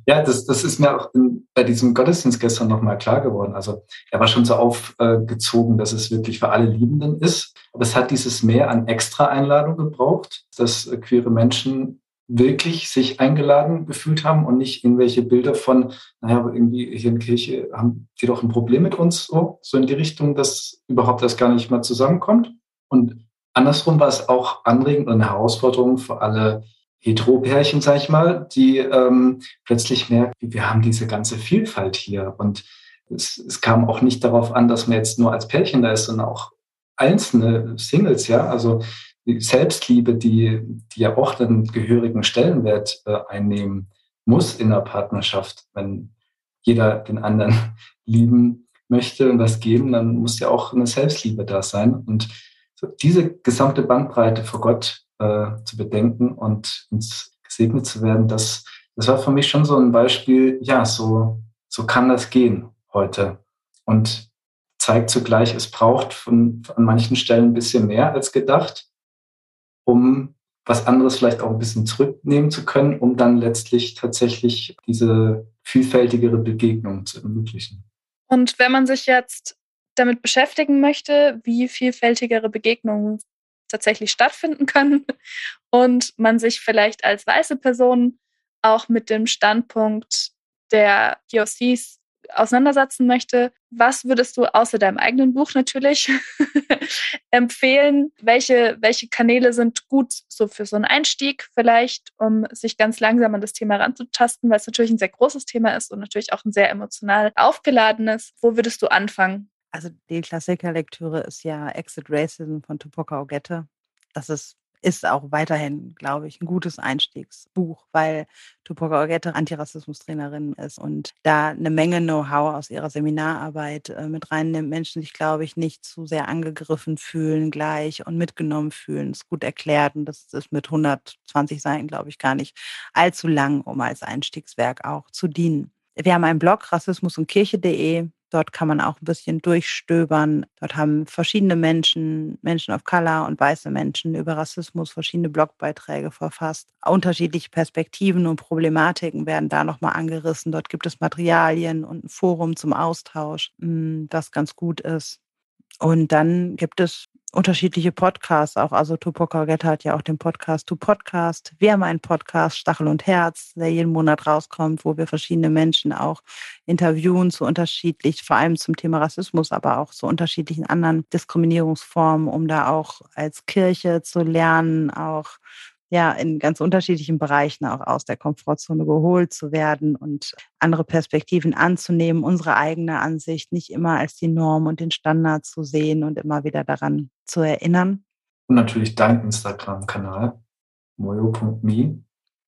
ja, das, das ist mir auch in, bei diesem Gottesdienst gestern nochmal klar geworden. Also er war schon so aufgezogen, dass es wirklich für alle Liebenden ist. Aber es hat dieses Mehr an Extra-Einladung gebraucht, dass äh, queere Menschen wirklich sich eingeladen gefühlt haben und nicht irgendwelche Bilder von, naja, irgendwie hier in Kirche haben die doch ein Problem mit uns, so, so in die Richtung, dass überhaupt das gar nicht mal zusammenkommt. Und andersrum war es auch anregend und eine Herausforderung für alle Heteropärchen, sag ich mal, die ähm, plötzlich merken, wir haben diese ganze Vielfalt hier. Und es, es kam auch nicht darauf an, dass man jetzt nur als Pärchen da ist, sondern auch einzelne Singles, ja. Also Selbstliebe, die, die ja auch den gehörigen Stellenwert äh, einnehmen muss in der Partnerschaft. Wenn jeder den anderen lieben möchte und was geben, dann muss ja auch eine Selbstliebe da sein. Und so diese gesamte Bandbreite vor Gott äh, zu bedenken und ins gesegnet zu werden, das, das war für mich schon so ein Beispiel, ja, so, so kann das gehen heute. Und zeigt zugleich, es braucht von, an manchen Stellen ein bisschen mehr als gedacht um was anderes vielleicht auch ein bisschen zurücknehmen zu können, um dann letztlich tatsächlich diese vielfältigere Begegnung zu ermöglichen. Und wenn man sich jetzt damit beschäftigen möchte, wie vielfältigere Begegnungen tatsächlich stattfinden können und man sich vielleicht als weiße Person auch mit dem Standpunkt der POCs auseinandersetzen möchte, was würdest du außer deinem eigenen Buch natürlich empfehlen? Welche, welche Kanäle sind gut so für so einen Einstieg vielleicht, um sich ganz langsam an das Thema ranzutasten, weil es natürlich ein sehr großes Thema ist und natürlich auch ein sehr emotional aufgeladenes. Wo würdest du anfangen? Also die Klassikerlektüre ist ja Exit Racism von Tupoka Ogette. Das ist ist auch weiterhin, glaube ich, ein gutes Einstiegsbuch, weil Tupoka Ogette Antirassismus-Trainerin ist und da eine Menge Know-how aus ihrer Seminararbeit äh, mit reinnimmt. Menschen sich, glaube ich, nicht zu sehr angegriffen fühlen gleich und mitgenommen fühlen. Ist gut erklärt und das ist mit 120 Seiten, glaube ich, gar nicht allzu lang, um als Einstiegswerk auch zu dienen. Wir haben einen Blog rassismus und Kirche.de. Dort kann man auch ein bisschen durchstöbern. Dort haben verschiedene Menschen, Menschen of Color und weiße Menschen über Rassismus verschiedene Blogbeiträge verfasst. Unterschiedliche Perspektiven und Problematiken werden da nochmal angerissen. Dort gibt es Materialien und ein Forum zum Austausch, hm, das ganz gut ist. Und dann gibt es unterschiedliche Podcasts auch. Also Tupac Argetta hat ja auch den Podcast To Podcast. Wir haben einen Podcast, Stachel und Herz, der jeden Monat rauskommt, wo wir verschiedene Menschen auch interviewen zu unterschiedlich, vor allem zum Thema Rassismus, aber auch zu unterschiedlichen anderen Diskriminierungsformen, um da auch als Kirche zu lernen, auch ja in ganz unterschiedlichen Bereichen auch aus der Komfortzone geholt zu werden und andere Perspektiven anzunehmen, unsere eigene Ansicht nicht immer als die Norm und den Standard zu sehen und immer wieder daran zu erinnern. Und natürlich dein Instagram-Kanal, moyo.me.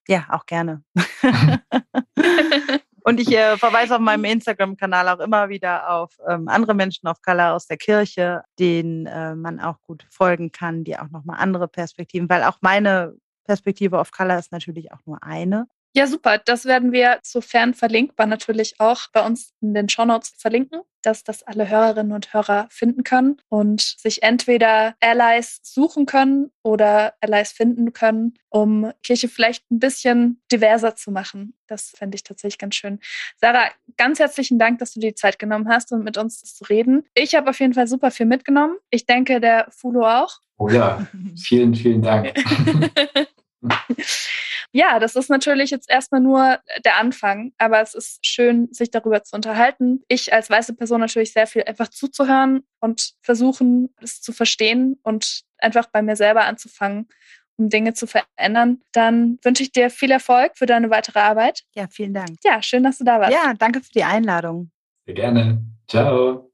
Ja, auch gerne. Und ich äh, verweise auf meinem Instagram-Kanal auch immer wieder auf ähm, andere Menschen auf Color aus der Kirche, denen äh, man auch gut folgen kann, die auch nochmal andere Perspektiven, weil auch meine Perspektive of Color ist natürlich auch nur eine. Ja, super. Das werden wir, sofern verlinkbar, natürlich auch bei uns in den Shownotes verlinken, dass das alle Hörerinnen und Hörer finden können und sich entweder Allies suchen können oder Allies finden können, um Kirche vielleicht ein bisschen diverser zu machen. Das fände ich tatsächlich ganz schön. Sarah, ganz herzlichen Dank, dass du die Zeit genommen hast, um mit uns zu reden. Ich habe auf jeden Fall super viel mitgenommen. Ich denke, der Fulo auch. Oh ja, vielen, vielen Dank. ja, das ist natürlich jetzt erstmal nur der Anfang, aber es ist schön, sich darüber zu unterhalten. Ich als weiße Person natürlich sehr viel einfach zuzuhören und versuchen, es zu verstehen und einfach bei mir selber anzufangen um Dinge zu verändern. Dann wünsche ich dir viel Erfolg für deine weitere Arbeit. Ja, vielen Dank. Ja, schön, dass du da warst. Ja, danke für die Einladung. Sehr gerne. Ciao.